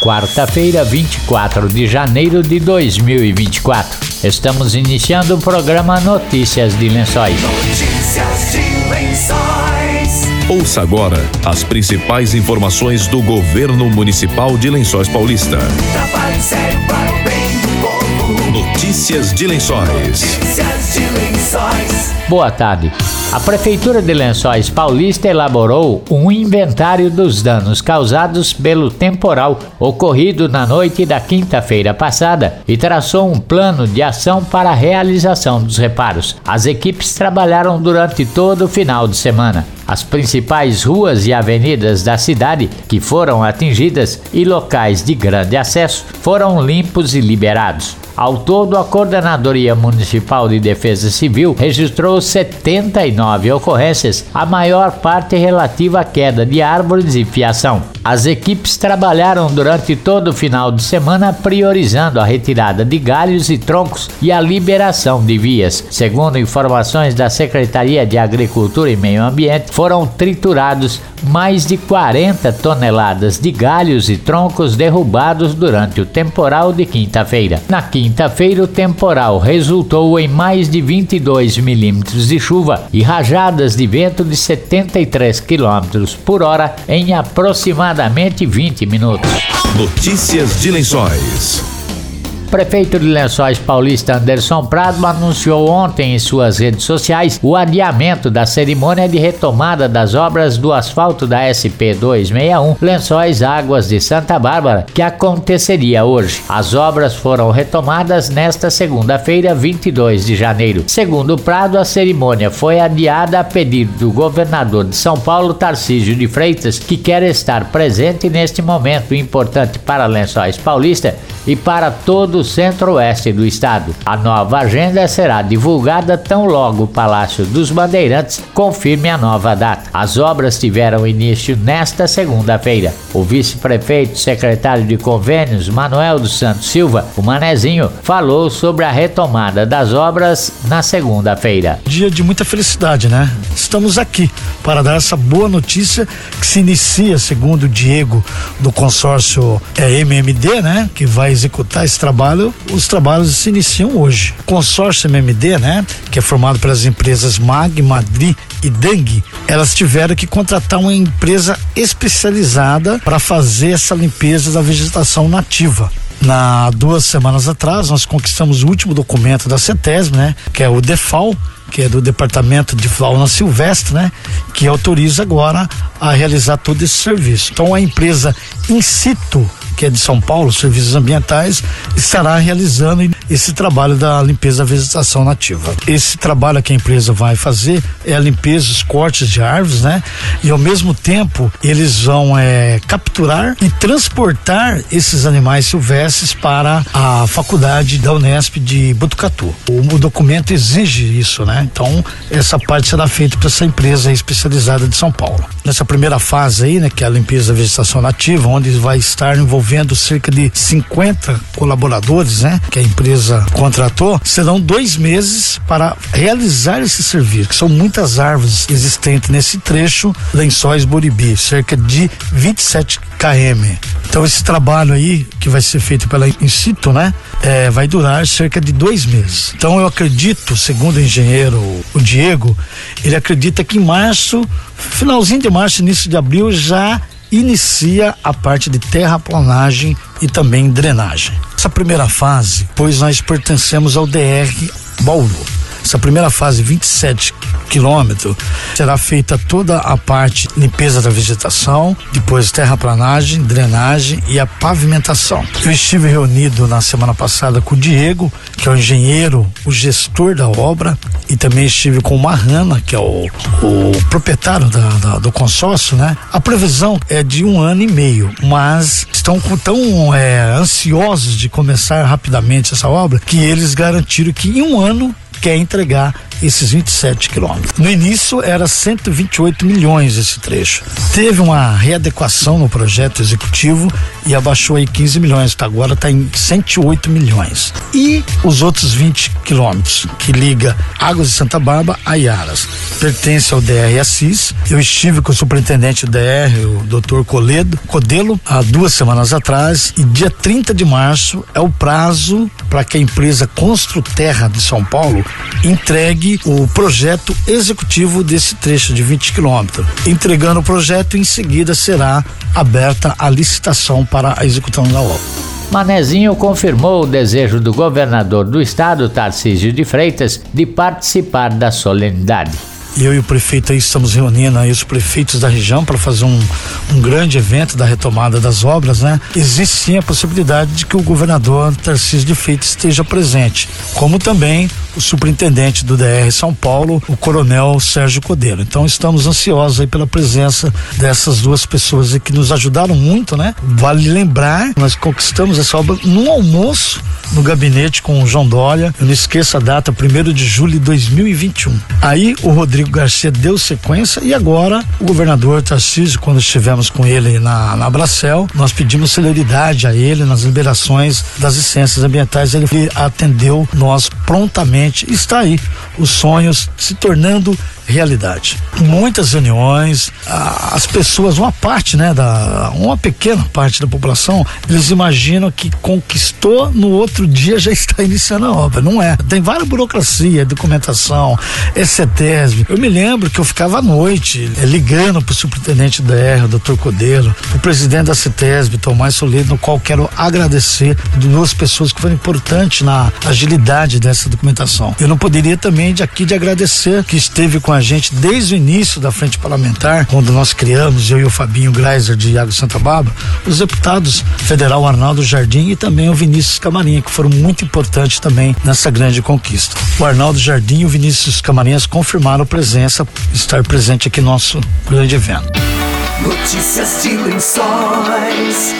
quarta-feira, 24 de janeiro de 2024. Estamos iniciando o programa Notícias de Lençóis. Notícias de Lençóis. Ouça agora as principais informações do governo municipal de Lençóis Paulista. Trabalho Notícias de Lençóis. Boa tarde. A Prefeitura de Lençóis Paulista elaborou um inventário dos danos causados pelo temporal ocorrido na noite da quinta-feira passada e traçou um plano de ação para a realização dos reparos. As equipes trabalharam durante todo o final de semana. As principais ruas e avenidas da cidade que foram atingidas e locais de grande acesso foram limpos e liberados. Ao todo, a Coordenadoria Municipal de Defesa Civil registrou 79 ocorrências, a maior parte relativa à queda de árvores e fiação. As equipes trabalharam durante todo o final de semana priorizando a retirada de galhos e troncos e a liberação de vias. Segundo informações da Secretaria de Agricultura e Meio Ambiente, foram triturados mais de 40 toneladas de galhos e troncos derrubados durante o temporal de quinta-feira. Na quinta-feira, o temporal resultou em mais de 22 milímetros de chuva e rajadas de vento de 73 quilômetros por hora em aproximadamente 20 minutos. Notícias de Lençóis. Prefeito de Lençóis Paulista Anderson Prado anunciou ontem em suas redes sociais o adiamento da cerimônia de retomada das obras do asfalto da SP 261 Lençóis Águas de Santa Bárbara, que aconteceria hoje. As obras foram retomadas nesta segunda-feira, 22 de janeiro. Segundo Prado, a cerimônia foi adiada a pedido do governador de São Paulo, Tarcísio de Freitas, que quer estar presente neste momento importante para Lençóis Paulista e para todo o centro-oeste do estado. A nova agenda será divulgada tão logo o Palácio dos Bandeirantes confirme a nova data. As obras tiveram início nesta segunda-feira. O vice-prefeito, secretário de convênios, Manuel dos Santos Silva, o Manezinho, falou sobre a retomada das obras na segunda-feira. Dia de muita felicidade, né? Estamos aqui para dar essa boa notícia que se inicia, segundo o Diego, do consórcio é, MMD, né? Que vai executar esse trabalho. Os trabalhos se iniciam hoje. O consórcio MMD, né? Que é formado pelas empresas MAG, Madri e Dengue, elas tiveram que contratar uma empresa especializada para fazer essa limpeza da vegetação nativa. Na duas semanas atrás, nós conquistamos o último documento da CETESB, né? Que é o DEFAL, que é do Departamento de Fauna Silvestre, né? Que autoriza agora a realizar todo esse serviço. Então a empresa in situ que é de São Paulo, Serviços Ambientais, estará realizando esse trabalho da limpeza da vegetação nativa. Esse trabalho que a empresa vai fazer é a limpeza, os cortes de árvores, né? E ao mesmo tempo eles vão é, capturar e transportar esses animais silvestres para a faculdade da Unesp de Botucatu. O, o documento exige isso, né? Então essa parte será feita por essa empresa especializada de São Paulo. Nessa primeira fase aí, né, que é a limpeza da vegetação nativa, onde vai estar envolvendo cerca de 50 colaboradores, né? Que a empresa contratou, serão dois meses para realizar esse serviço, que são muitas árvores existentes nesse trecho, Lençóis Boribi, cerca de 27 km. Então esse trabalho aí, que vai ser feito pela Incito, né? É, vai durar cerca de dois meses. Então eu acredito, segundo o engenheiro, o Diego, ele acredita que em março, finalzinho de março, início de abril, já inicia a parte de terraplanagem e também drenagem. Essa primeira fase, pois nós pertencemos ao DR Bauru. Essa primeira fase, 27 quilômetros, será feita toda a parte limpeza da vegetação, depois terraplanagem, drenagem e a pavimentação. Eu estive reunido na semana passada com o Diego, que é o engenheiro, o gestor da obra, e também estive com o Marrana, que é o, o proprietário da, da, do consórcio, né? A previsão é de um ano e meio, mas estão tão é, ansiosos de começar rapidamente essa obra que eles garantiram que em um ano quer entregar esses 27 quilômetros. No início era 128 milhões esse trecho. Teve uma readequação no projeto executivo e abaixou aí 15 milhões, tá? agora está em 108 milhões. E os outros 20 quilômetros que liga Águas de Santa Bárbara a Iaras, pertence ao DR Assis. Eu estive com o superintendente do DR, o doutor Coledo, Codelo, há duas semanas atrás e dia 30 de março é o prazo para que a empresa Construterra de São Paulo entregue o projeto executivo desse trecho de 20 quilômetros. Entregando o projeto, em seguida será aberta a licitação para a execução da obra. Manezinho confirmou o desejo do governador do estado, Tarcísio de Freitas, de participar da solenidade eu e o prefeito aí estamos reunindo aí os prefeitos da região para fazer um, um grande evento da retomada das obras, né? Existe sim a possibilidade de que o governador Tarcísio de Freitas esteja presente, como também o superintendente do DR São Paulo, o coronel Sérgio Codelo. Então estamos ansiosos aí pela presença dessas duas pessoas que nos ajudaram muito, né? Vale lembrar, nós conquistamos essa obra num almoço no gabinete com o João Dória. Eu não esqueço a data, 1 de julho de 2021. Aí o Rodrigo Garcia deu sequência e agora o governador Tarcísio, quando estivemos com ele na, na Bracel, nós pedimos celeridade a ele nas liberações das licenças ambientais. Ele atendeu nós prontamente. Está aí os sonhos se tornando realidade. Muitas reuniões, as pessoas, uma parte, né, da uma pequena parte da população, eles imaginam que conquistou no outro dia já está iniciando a obra. Não é. Tem várias burocracia, documentação, ECTESB. Eu me lembro que eu ficava à noite é, ligando para o superintendente da R, doutor Codelo, o presidente da CETESB, Tomás Soledo, no qual quero agradecer duas pessoas que foram importantes na agilidade dessa documentação. Eu não poderia também de aqui de agradecer que esteve com a gente desde o início da frente parlamentar, quando nós criamos, eu e o Fabinho Greiser de Água Santa Bárbara, os deputados federal Arnaldo Jardim e também o Vinícius Camarinha, que foram muito importantes também nessa grande conquista. O Arnaldo Jardim e o Vinícius Camarinhas confirmaram presença, estar presente aqui no nosso grande evento. Notícias de lençóis.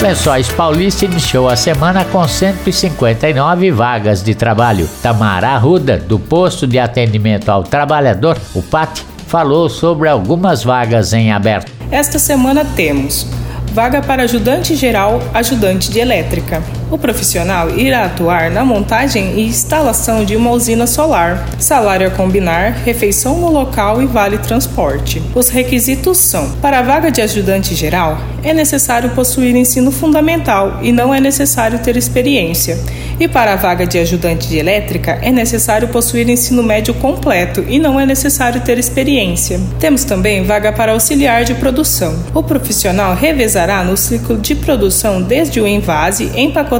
Lençóis Paulista iniciou a semana com 159 vagas de trabalho. Tamara Arruda, do posto de atendimento ao trabalhador, o PAT, falou sobre algumas vagas em aberto. Esta semana temos vaga para ajudante geral, ajudante de elétrica. O profissional irá atuar na montagem e instalação de uma usina solar. Salário a combinar, refeição no local e vale transporte. Os requisitos são: para a vaga de ajudante geral, é necessário possuir ensino fundamental e não é necessário ter experiência. E para a vaga de ajudante de elétrica, é necessário possuir ensino médio completo e não é necessário ter experiência. Temos também vaga para auxiliar de produção. O profissional revezará no ciclo de produção desde o envase, empacotamento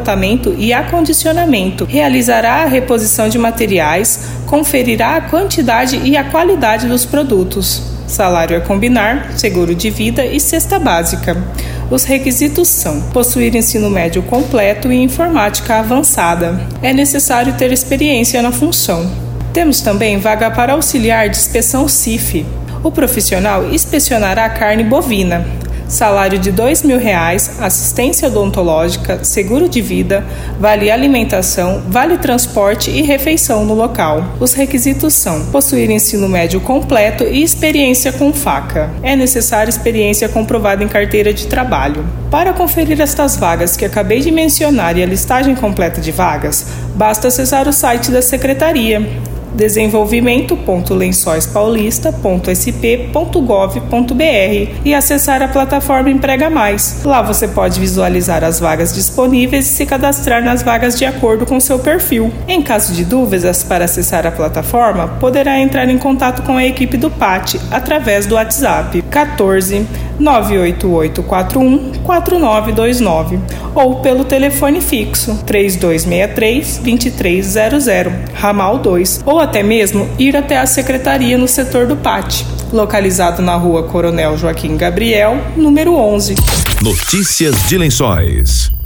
e acondicionamento, realizará a reposição de materiais, conferirá a quantidade e a qualidade dos produtos. Salário a combinar, seguro de vida e cesta básica. Os requisitos são: possuir ensino médio completo e informática avançada. É necessário ter experiência na função. Temos também vaga para auxiliar de inspeção CIF. O profissional inspecionará carne bovina, salário de dois mil reais, assistência odontológica, seguro de vida, vale alimentação, vale transporte e refeição no local. Os requisitos são possuir ensino médio completo e experiência com faca. É necessária experiência comprovada em carteira de trabalho. Para conferir estas vagas que acabei de mencionar e a listagem completa de vagas, basta acessar o site da Secretaria desenvolvimento.lençóispaulista.sp.gov.br e acessar a plataforma Emprega Mais. Lá você pode visualizar as vagas disponíveis e se cadastrar nas vagas de acordo com seu perfil. Em caso de dúvidas para acessar a plataforma, poderá entrar em contato com a equipe do PAT através do WhatsApp 14 98841 4929 ou pelo telefone fixo 3263 2300, ramal 2, ou até mesmo ir até a secretaria no setor do PAT, localizado na rua Coronel Joaquim Gabriel, número 11. Notícias de Lençóis.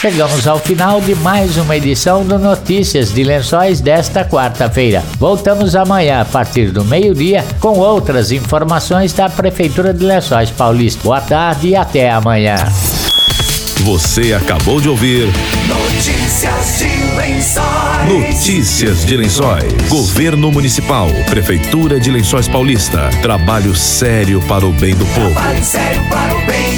Chegamos ao final de mais uma edição do Notícias de Lençóis desta quarta-feira. Voltamos amanhã a partir do meio-dia com outras informações da Prefeitura de Lençóis Paulista. Boa tarde e até amanhã. Você acabou de ouvir Notícias de Lençóis. Notícias de Lençóis. Governo Municipal, Prefeitura de Lençóis Paulista. Trabalho sério para o bem do povo. Trabalho sério para o bem do povo.